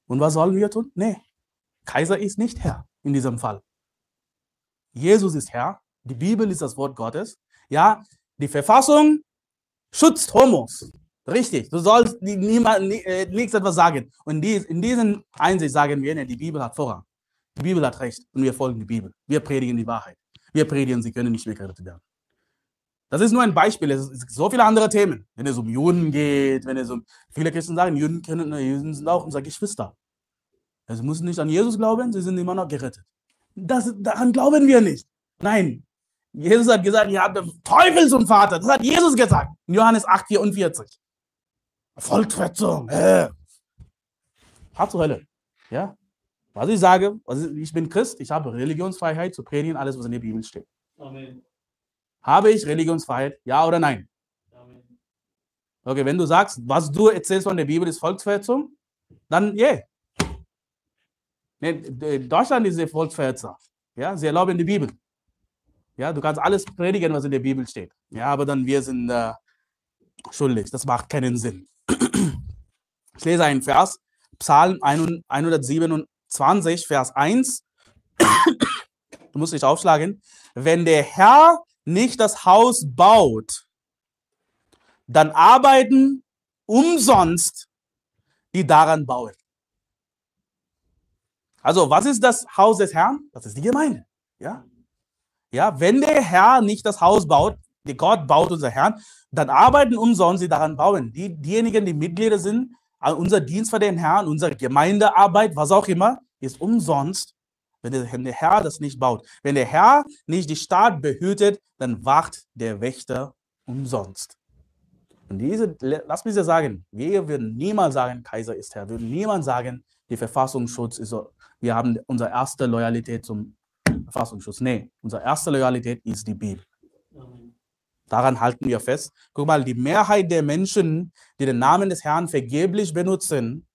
Und was sollen wir tun? Nee, Kaiser ist nicht Herr in diesem Fall. Jesus ist Herr. Die Bibel ist das Wort Gottes. Ja, die Verfassung schützt Homos. Richtig, du sollst niemand, äh, nichts etwas sagen. Und in diesen Einsicht sagen wir, nee, die Bibel hat Vorrang. Die Bibel hat Recht und wir folgen die Bibel. Wir predigen die Wahrheit. Wir predigen, sie können nicht mehr gerettet werden. Das ist nur ein Beispiel. Es gibt so viele andere Themen. Wenn es um Juden geht, wenn es um. Viele Christen sagen, Juden, können, Juden sind auch unsere Geschwister. Sie müssen nicht an Jesus glauben, sie sind immer noch gerettet. Das, daran glauben wir nicht. Nein. Jesus hat gesagt, ihr habt Teufels und Vater. Das hat Jesus gesagt. In Johannes 8, 44. Volksverhetzung. Äh. Hart zur Hölle. Ja? Was ich sage, also ich bin Christ, ich habe Religionsfreiheit zu predigen, alles, was in der Bibel steht. Amen. Habe ich Religionsfreiheit? Ja oder nein? Okay, wenn du sagst, was du erzählst von der Bibel ist Volksverhetzung, dann yeah, Deutschland ist der Volksverhetzer. Ja, sie erlauben die Bibel. Ja, du kannst alles predigen, was in der Bibel steht. Ja, aber dann wir sind äh, schuldig. Das macht keinen Sinn. Ich lese einen Vers, Psalm 127, Vers 1. Du musst dich aufschlagen. Wenn der Herr nicht das Haus baut, dann arbeiten umsonst die daran bauen. Also, was ist das Haus des Herrn? Das ist die Gemeinde. Ja? Ja, wenn der Herr nicht das Haus baut, die Gott baut unser Herrn, dann arbeiten umsonst sie daran bauen. Die, diejenigen, die Mitglieder sind, unser Dienst für den Herrn, unsere Gemeindearbeit, was auch immer, ist umsonst, wenn der, Herr das nicht baut. Wenn der Herr nicht die Stadt behütet, dann wacht der Wächter umsonst. Und diese, lass mich dir sagen, wir würden niemals sagen, Kaiser ist Herr, würden niemand sagen, der Verfassungsschutz ist wir haben unsere erste Loyalität zum Verfassungsschutz. Nee, unsere erste Loyalität ist die Bibel. Daran halten wir fest. Guck mal, die Mehrheit der Menschen, die den Namen des Herrn vergeblich benutzen,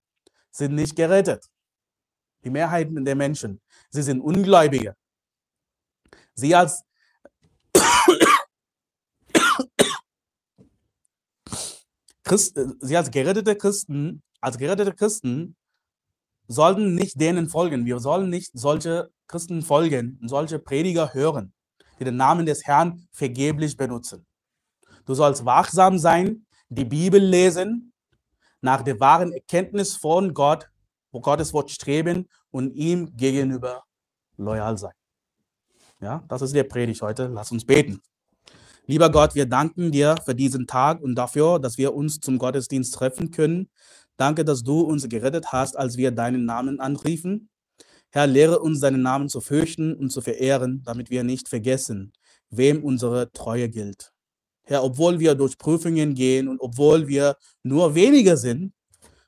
sind nicht gerettet. Die Mehrheit der Menschen, sie sind Ungläubige. Sie als Christ, sie als gerettete Christen, als gerettete Christen sollten nicht denen folgen. Wir sollen nicht solche Christen folgen und solche Prediger hören, die den Namen des Herrn vergeblich benutzen. Du sollst wachsam sein, die Bibel lesen, nach der wahren Erkenntnis von Gott, wo Gottes Wort streben und ihm gegenüber loyal sein. Ja, das ist der Predigt heute. Lass uns beten. Lieber Gott, wir danken dir für diesen Tag und dafür, dass wir uns zum Gottesdienst treffen können. Danke, dass du uns gerettet hast, als wir deinen Namen anriefen. Herr, lehre uns deinen Namen zu fürchten und zu verehren, damit wir nicht vergessen, wem unsere Treue gilt. Herr, obwohl wir durch Prüfungen gehen und obwohl wir nur weniger sind,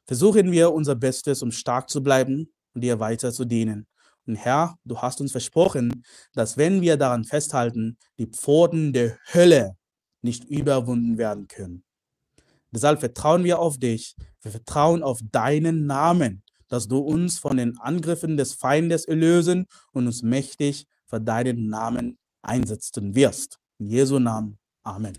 versuchen wir unser Bestes, um stark zu bleiben und dir weiter zu dienen. Und Herr, du hast uns versprochen, dass wenn wir daran festhalten, die Pforten der Hölle nicht überwunden werden können. Deshalb vertrauen wir auf dich. Wir vertrauen auf deinen Namen, dass du uns von den Angriffen des Feindes erlösen und uns mächtig für deinen Namen einsetzen wirst. In Jesu Namen. Amen.